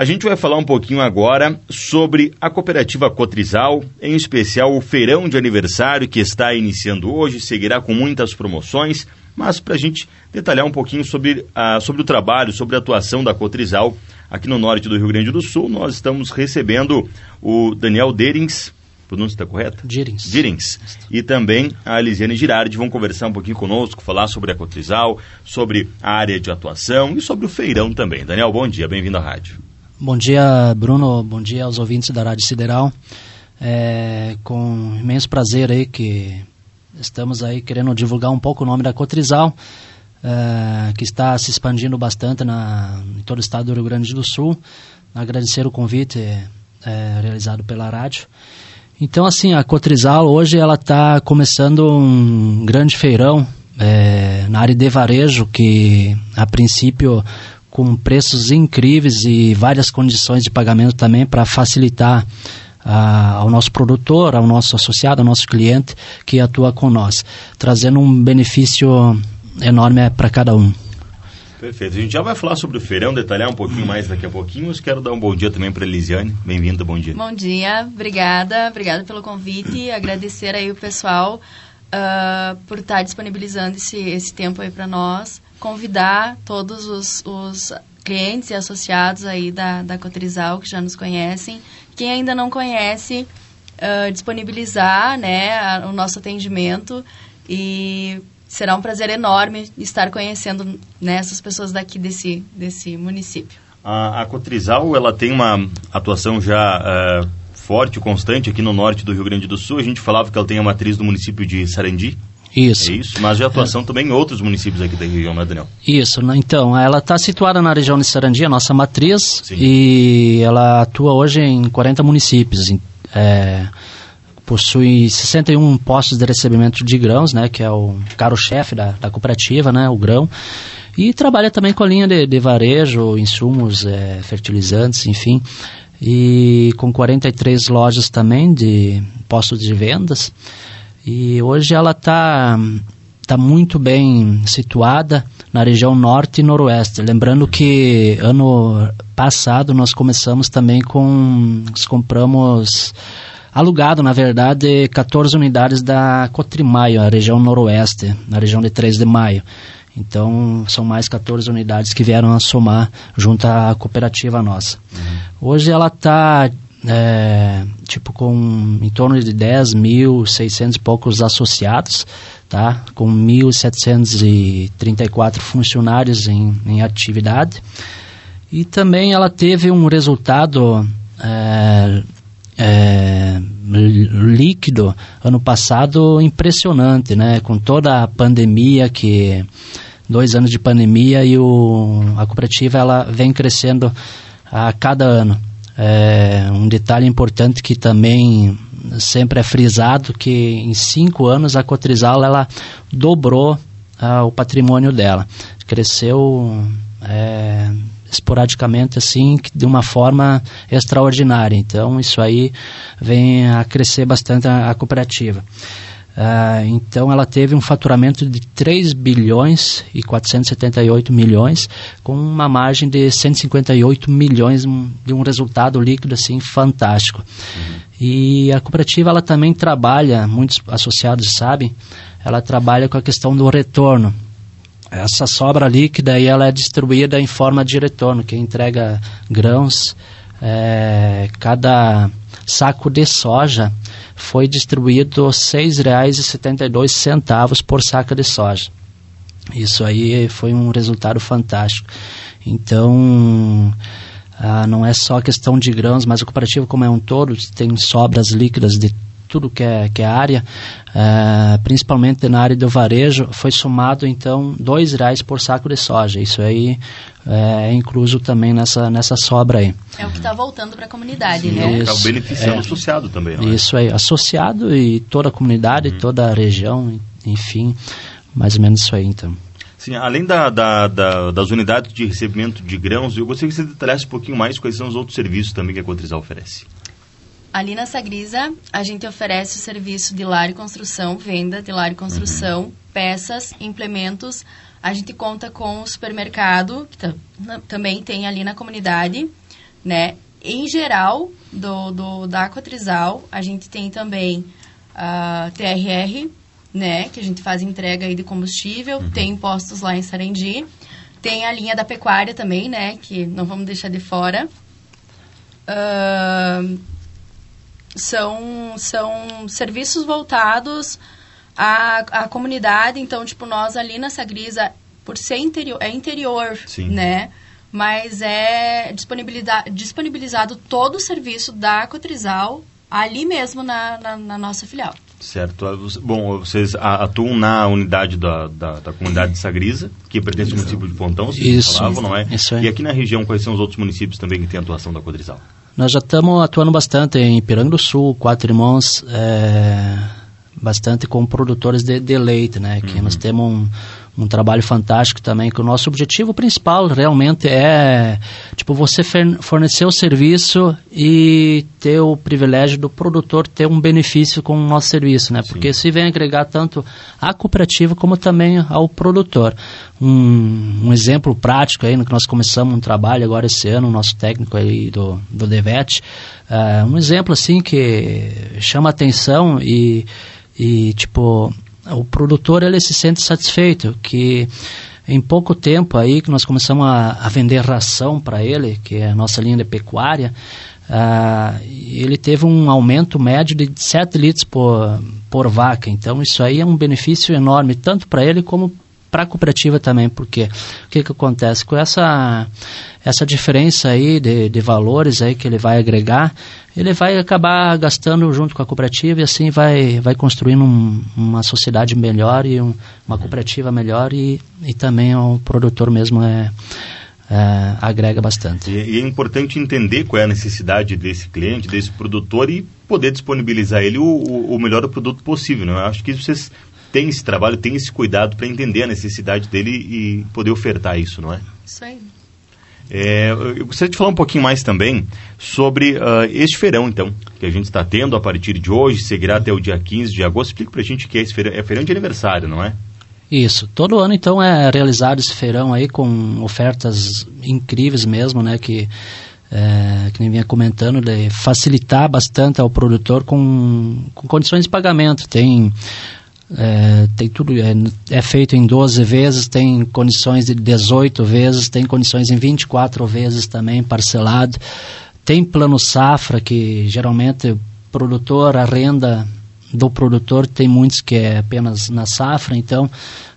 A gente vai falar um pouquinho agora sobre a cooperativa Cotrizal, em especial o feirão de aniversário que está iniciando hoje, seguirá com muitas promoções, mas para a gente detalhar um pouquinho sobre, uh, sobre o trabalho, sobre a atuação da Cotrizal aqui no norte do Rio Grande do Sul, nós estamos recebendo o Daniel Derings, pronúncia está correta? Dirins. Dirins. E também a Elisiane Girardi vão conversar um pouquinho conosco, falar sobre a Cotrizal, sobre a área de atuação e sobre o feirão também. Daniel, bom dia, bem-vindo à rádio. Bom dia, Bruno. Bom dia aos ouvintes da Rádio Sideral. É, com imenso prazer aí que estamos aí querendo divulgar um pouco o nome da Cotrizal, é, que está se expandindo bastante na, em todo o estado do Rio Grande do Sul. Agradecer o convite é, realizado pela rádio. Então, assim, a Cotrizal hoje ela está começando um grande feirão é, na área de varejo, que a princípio com preços incríveis e várias condições de pagamento também para facilitar ah, ao nosso produtor, ao nosso associado, ao nosso cliente que atua com nós, trazendo um benefício enorme para cada um. Perfeito. A gente já vai falar sobre o feirão, detalhar um pouquinho mais daqui a pouquinho, mas quero dar um bom dia também para a Elisiane. Bem-vinda, bom dia. Bom dia, obrigada, obrigada pelo convite, agradecer aí o pessoal uh, por estar disponibilizando esse, esse tempo aí para nós convidar todos os, os clientes e associados aí da, da Cotrizal que já nos conhecem. Quem ainda não conhece, uh, disponibilizar né, a, o nosso atendimento e será um prazer enorme estar conhecendo né, essas pessoas daqui desse, desse município. A, a Cotrizal ela tem uma atuação já uh, forte, constante aqui no norte do Rio Grande do Sul. A gente falava que ela tem a matriz do município de Sarandi, isso. É isso, mas de atuação é. também em outros municípios aqui da região, né, Daniel? Isso, né? então, ela está situada na região de Sarandia, nossa matriz, Sim. e ela atua hoje em 40 municípios. É, possui 61 postos de recebimento de grãos, né, que é o caro-chefe da, da cooperativa, né, o grão, e trabalha também com a linha de, de varejo, insumos, é, fertilizantes, enfim, e com 43 lojas também de postos de vendas. E hoje ela está tá muito bem situada na região norte e noroeste. Lembrando que ano passado nós começamos também com. Compramos alugado, na verdade, 14 unidades da Cotrimaio, a região noroeste, na região de 3 de maio. Então, são mais 14 unidades que vieram a somar junto à cooperativa nossa. Uhum. Hoje ela está é, tipo com em torno de 10 mil, 600 e poucos associados, tá? com 1.734 funcionários em, em atividade. E também ela teve um resultado é, é, líquido ano passado impressionante, né? Com toda a pandemia que dois anos de pandemia e o, a cooperativa ela vem crescendo a cada ano. É, um detalhe importante que também sempre é frisado que em cinco anos a Cotrizal ela dobrou ah, o patrimônio dela. Cresceu é, esporadicamente assim, de uma forma extraordinária. Então isso aí vem a crescer bastante a, a cooperativa. Uh, então ela teve um faturamento de 3 bilhões e 478 milhões, com uma margem de 158 milhões, de um resultado líquido assim fantástico. Uhum. E a cooperativa ela também trabalha, muitos associados sabem, ela trabalha com a questão do retorno. Essa sobra líquida aí ela é distribuída em forma de retorno, que entrega grãos, é, cada saco de soja foi distribuído R$ 6,72 por saca de soja. Isso aí foi um resultado fantástico. Então, ah, não é só questão de grãos, mas o cooperativo como é um todo tem sobras líquidas de tudo que é, que é área, uh, principalmente na área do varejo, foi somado então dois reais por saco de soja. Isso aí é, é incluso também nessa, nessa sobra aí. É o que está voltando para a comunidade, Sim, né? Está beneficiando é, o associado também, não é? Isso aí, associado e toda a comunidade, uhum. toda a região, enfim, mais ou menos isso aí então. Sim, além da, da, da, das unidades de recebimento de grãos, eu gostaria que você detalhasse um pouquinho mais quais são os outros serviços também que a Cotrizal oferece. Ali na Sagrisa, a gente oferece o serviço de lar e construção, venda de lar e construção, uhum. peças, implementos. A gente conta com o supermercado, que também tem ali na comunidade. né? Em geral, do, do, da Cotrizal, a gente tem também a TRR, né? Que a gente faz entrega aí de combustível, uhum. tem postos lá em Sarendi. Tem a linha da pecuária também, né? Que não vamos deixar de fora. Uh, são, são serviços voltados à, à comunidade. Então, tipo, nós ali na Sagrisa, por ser interior, é interior, Sim. né? Mas é disponibilizado, disponibilizado todo o serviço da Cotrizal ali mesmo na, na, na nossa filial. Certo. Bom, vocês atuam na unidade da, da, da comunidade de Sagrisa, que pertence ao município de Pontão, vocês isso, falavam, não é? Isso é? E aqui na região, quais são os outros municípios também que têm atuação da Codrizal? Nós já estamos atuando bastante em Piranga do Sul, Quatro Irmãos, é, bastante com produtores de, de leite, né? Que uhum. nós temos um, um trabalho fantástico também, que o nosso objetivo principal realmente é, tipo, você fornecer o serviço e ter o privilégio do produtor ter um benefício com o nosso serviço, né? Sim. Porque se vem agregar tanto à cooperativa como também ao produtor. Um, um, exemplo prático aí, no que nós começamos um trabalho agora esse ano, o nosso técnico aí do, do Devet, uh, um exemplo assim que chama atenção e, e tipo o produtor ele se sente satisfeito que em pouco tempo aí que nós começamos a, a vender ração para ele, que é a nossa linha de pecuária, uh, ele teve um aumento médio de 7 litros por, por vaca. Então isso aí é um benefício enorme, tanto para ele como para a cooperativa também, porque o que, que acontece? Com essa, essa diferença aí de, de valores aí que ele vai agregar, ele vai acabar gastando junto com a cooperativa e assim vai, vai construindo um, uma sociedade melhor e um, uma cooperativa melhor e, e também o produtor mesmo é, é, agrega bastante. E, e, é importante entender qual é a necessidade desse cliente, desse produtor e poder disponibilizar ele o, o, melhor produto possível. Né? Eu acho que vocês têm esse trabalho, têm esse cuidado para entender a necessidade dele e poder ofertar isso, não é? Isso aí. É, eu gostaria de falar um pouquinho mais também sobre uh, este feirão, então, que a gente está tendo a partir de hoje, seguirá até o dia 15 de agosto. Explica para a gente o que é esse feirão. É feirão de aniversário, não é? Isso. Todo ano, então, é realizado esse feirão aí com ofertas incríveis mesmo, né? Que, é, que nem vinha comentando, de facilitar bastante ao produtor com, com condições de pagamento. Tem é, tem tudo, é, é, feito em 12 vezes, tem condições de 18 vezes, tem condições em 24 vezes também, parcelado. Tem plano safra, que geralmente o produtor, a renda do produtor, tem muitos que é apenas na safra, então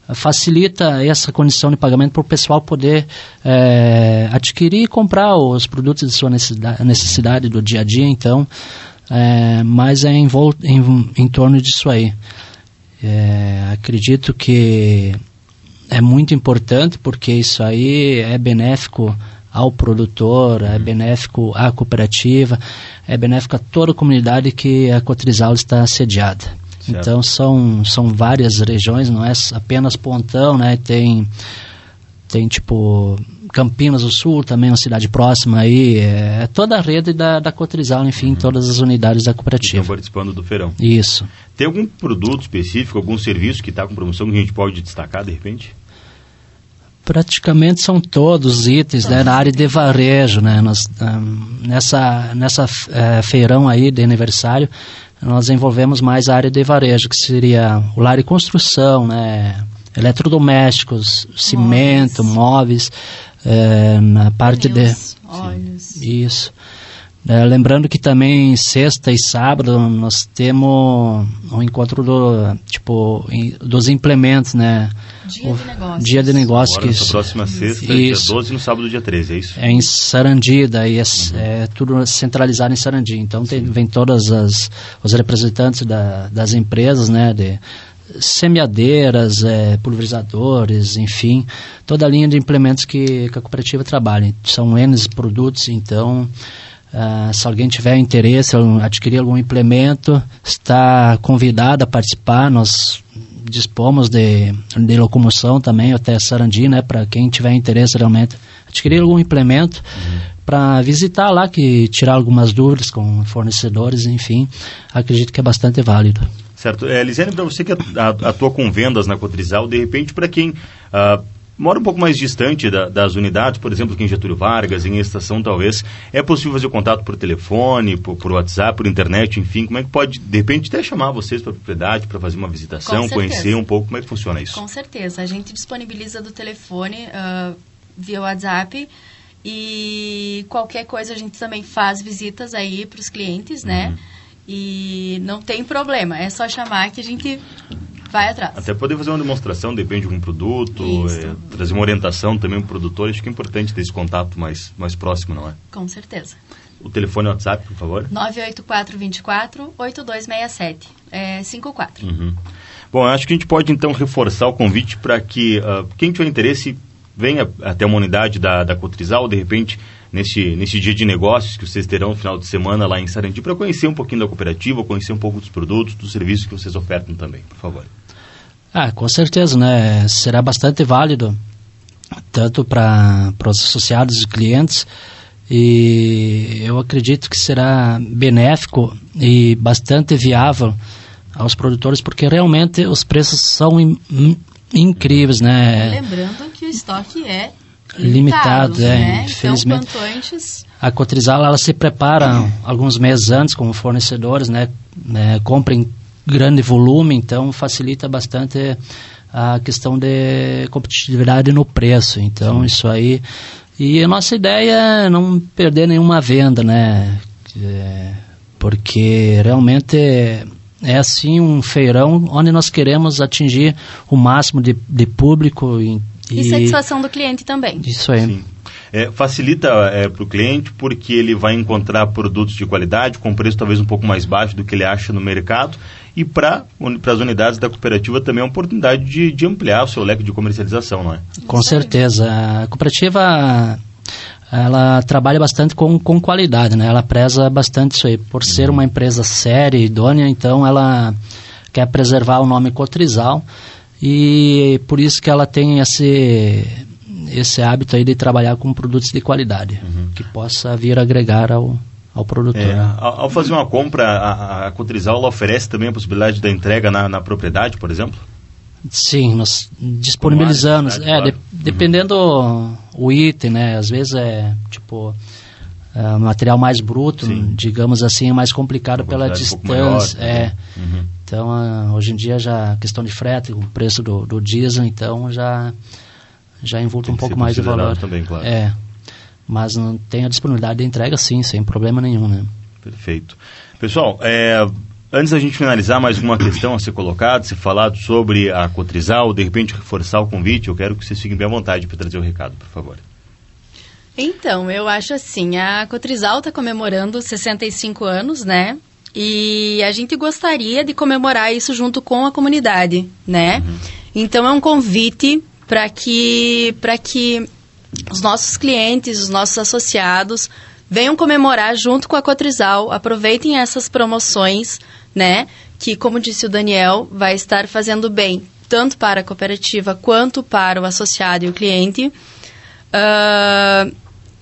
facilita essa condição de pagamento para o pessoal poder é, adquirir e comprar os produtos de sua necessidade, necessidade do dia a dia, então, é, mas é em, em, em torno disso aí. É, acredito que é muito importante porque isso aí é benéfico ao produtor, é uhum. benéfico à cooperativa, é benéfico a toda a comunidade que a Cotrizal está sediada. Certo. Então são, são várias regiões, não é apenas Pontão, né? Tem, tem tipo Campinas do Sul, também uma cidade próxima aí, é, é toda a rede da, da Cotrizal, enfim, uhum. todas as unidades da cooperativa. Estão participando do feirão. Isso. Tem algum produto específico, algum serviço que está com promoção que a gente pode destacar de repente? Praticamente são todos os itens né, na área de varejo, né? Nós, um, nessa nessa uh, feirão aí de aniversário, nós envolvemos mais a área de varejo, que seria o lar e construção, né? eletrodomésticos, cimento, móveis, é, na parte Pneus, de óleos. isso. É, lembrando que também sexta e sábado nós temos um encontro do tipo dos implementos, né? Dia o, de negócios. Dia de negócios. Agora, que, próxima sexta, isso. dia 12 e no sábado, dia 13, é isso? É em Sarandi, daí é, uhum. é tudo centralizado em Sarandi. Então tem, vem todas as os representantes da, das empresas, né? De, semeadeiras, é, pulverizadores, enfim, toda a linha de implementos que, que a cooperativa trabalha. São N produtos, então, uh, se alguém tiver interesse em adquirir algum implemento, está convidado a participar. Nós dispomos de, de locomoção também até Sarandi, né, para quem tiver interesse realmente adquirir algum implemento. Uhum para visitar lá, que tirar algumas dúvidas com fornecedores, enfim, acredito que é bastante válido. Certo. É, Lisiane, para você que atua com vendas na Cotrizal, de repente, para quem uh, mora um pouco mais distante da, das unidades, por exemplo, aqui em Getúlio Vargas, em estação talvez, é possível fazer contato por telefone, por, por WhatsApp, por internet, enfim, como é que pode, de repente, até chamar vocês para a propriedade, para fazer uma visitação, conhecer um pouco como é que funciona isso? Com certeza, a gente disponibiliza do telefone uh, via WhatsApp e qualquer coisa a gente também faz visitas aí para os clientes, né? Uhum. E não tem problema, é só chamar que a gente vai atrás. Até poder fazer uma demonstração, depende de um produto, é, trazer uma orientação também para o produtor. Acho que é importante ter esse contato mais, mais próximo, não é? Com certeza. O telefone WhatsApp, por favor? 984-24-8267. É 54. Uhum. Bom, acho que a gente pode então reforçar o convite para que uh, quem tiver interesse venha até uma unidade da, da Cotrizal, de repente, nesse, nesse dia de negócios que vocês terão no final de semana lá em Sarandi, para conhecer um pouquinho da cooperativa, conhecer um pouco dos produtos, dos serviços que vocês ofertam também, por favor. Ah, com certeza, né? Será bastante válido, tanto para os associados e clientes, e eu acredito que será benéfico e bastante viável aos produtores, porque realmente os preços são in, in, incríveis, né? Lembrando que o estoque é limitado, é, né? Então, infelizmente. Então, antes... A Cotrizal, ela se prepara alguns meses antes como fornecedores, né? É, compra em grande volume, então facilita bastante a questão de competitividade no preço. Então, Sim. isso aí... E a nossa ideia é não perder nenhuma venda, né? É, porque realmente é assim um feirão onde nós queremos atingir o máximo de, de público e, e, satisfação do cliente também. Isso aí. Sim. É, facilita é, para o cliente porque ele vai encontrar produtos de qualidade com preço talvez um pouco mais baixo do que ele acha no mercado e para as unidades da cooperativa também é uma oportunidade de, de ampliar o seu leque de comercialização, não é? Com certeza. A cooperativa ela trabalha bastante com, com qualidade, né? Ela preza bastante isso aí. Por ser uma empresa séria e idônea, então ela quer preservar o nome Cotrizal e por isso que ela tem esse esse hábito aí de trabalhar com produtos de qualidade, uhum. que possa vir agregar ao, ao produtor. É, ao, ao, fazer uma compra, a, a Cotrizal oferece também a possibilidade da entrega na, na propriedade, por exemplo? Sim, nós disponibilizamos. É, de, dependendo uhum. o item, né? Às vezes é tipo é, material mais bruto, Sim. digamos assim, é mais complicado pela distância. Um maior, é. Uhum. Então, uh, hoje em dia já a questão de frete, o preço do, do diesel, então já já envolve um pouco mais de valor. Também, claro. É. Mas não tem a disponibilidade de entrega sim, sem problema nenhum, né? Perfeito. Pessoal, é, Antes da gente finalizar, mais uma questão a ser colocada, ser falado sobre a Cotrizal, de repente reforçar o convite, eu quero que vocês fiquem bem à vontade para trazer o recado, por favor. Então, eu acho assim, a Cotrizal está comemorando 65 anos, né? E a gente gostaria de comemorar isso junto com a comunidade, né? Uhum. Então é um convite para que, que os nossos clientes, os nossos associados venham comemorar junto com a Cotrizal, aproveitem essas promoções, né? Que, como disse o Daniel, vai estar fazendo bem tanto para a cooperativa quanto para o associado e o cliente. Uh,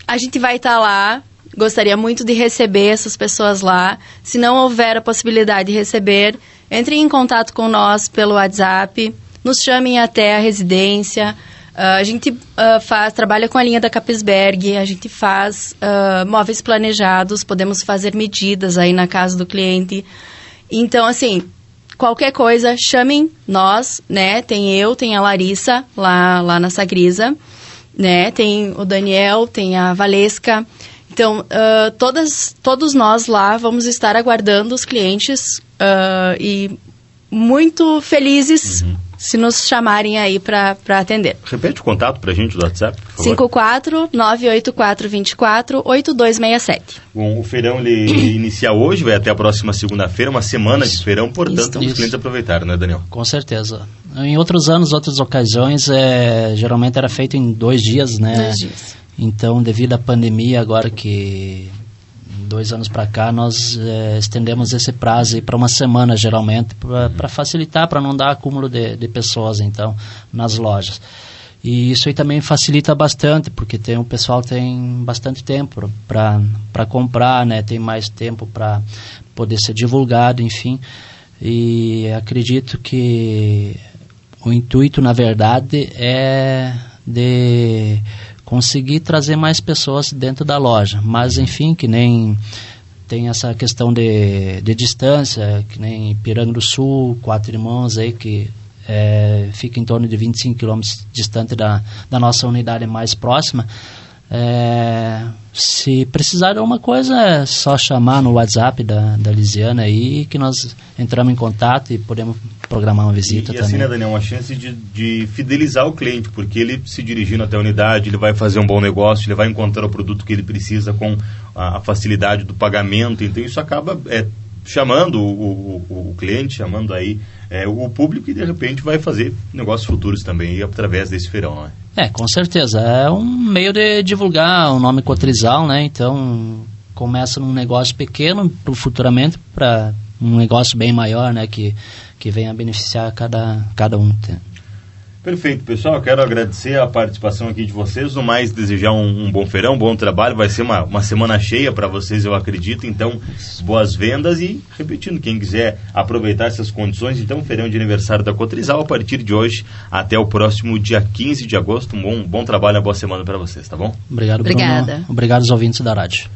a gente vai estar lá. Gostaria muito de receber essas pessoas lá. Se não houver a possibilidade de receber, entrem em contato com nós pelo WhatsApp, nos chamem até a residência. Uh, a gente uh, faz, trabalha com a linha da Capisberg, a gente faz uh, móveis planejados, podemos fazer medidas aí na casa do cliente. Então, assim, qualquer coisa, chamem nós, né? Tem eu, tem a Larissa lá, lá na Sagrisa, né? Tem o Daniel, tem a Valesca. Então, uh, todas, todos nós lá vamos estar aguardando os clientes uh, e muito felizes uhum. Se nos chamarem aí para atender. Repete o contato para a gente do WhatsApp, por favor. 54 984 24 8267. Bom, o feirão ele inicia hoje, vai até a próxima segunda-feira, uma semana isso, de feirão, portanto, isso, os clientes aproveitaram, né, Daniel? Com certeza. Em outros anos, outras ocasiões, é, geralmente era feito em dois dias, né? Dois dias. Então, devido à pandemia, agora que dois anos para cá, nós é, estendemos esse prazo para uma semana, geralmente, para facilitar, para não dar acúmulo de, de pessoas, então, nas lojas. E isso aí também facilita bastante, porque tem o pessoal tem bastante tempo para comprar, né? Tem mais tempo para poder ser divulgado, enfim. E acredito que o intuito, na verdade, é de conseguir trazer mais pessoas dentro da loja. Mas, enfim, que nem tem essa questão de, de distância, que nem Piranga do Sul, Quatro Irmãos aí, que é, fica em torno de 25 quilômetros distante da, da nossa unidade mais próxima. É, se precisar de alguma coisa, é só chamar no WhatsApp da, da Lisiana aí que nós entramos em contato e podemos programar uma visita e, e assim, também. né, Daniel, uma chance de, de fidelizar o cliente, porque ele se dirigindo até a unidade, ele vai fazer um bom negócio, ele vai encontrar o produto que ele precisa com a, a facilidade do pagamento, então isso acaba é, chamando o, o, o, cliente, chamando aí é, o público e de repente vai fazer negócios futuros também através desse feirão, não é? É, com certeza. É um meio de divulgar o nome Cotrizal, né? Então começa num negócio pequeno futuramente para um negócio bem maior, né? Que, que venha beneficiar cada, cada um. Perfeito, pessoal. Eu quero agradecer a participação aqui de vocês. No mais, desejar um, um bom feirão, um bom trabalho. Vai ser uma, uma semana cheia para vocês, eu acredito. Então, boas vendas e, repetindo, quem quiser aproveitar essas condições, então, feirão de aniversário da Cotrizal a partir de hoje até o próximo dia 15 de agosto. Um bom, bom trabalho, uma boa semana para vocês, tá bom? Obrigado, Obrigada. Bruno. Obrigado aos ouvintes da rádio.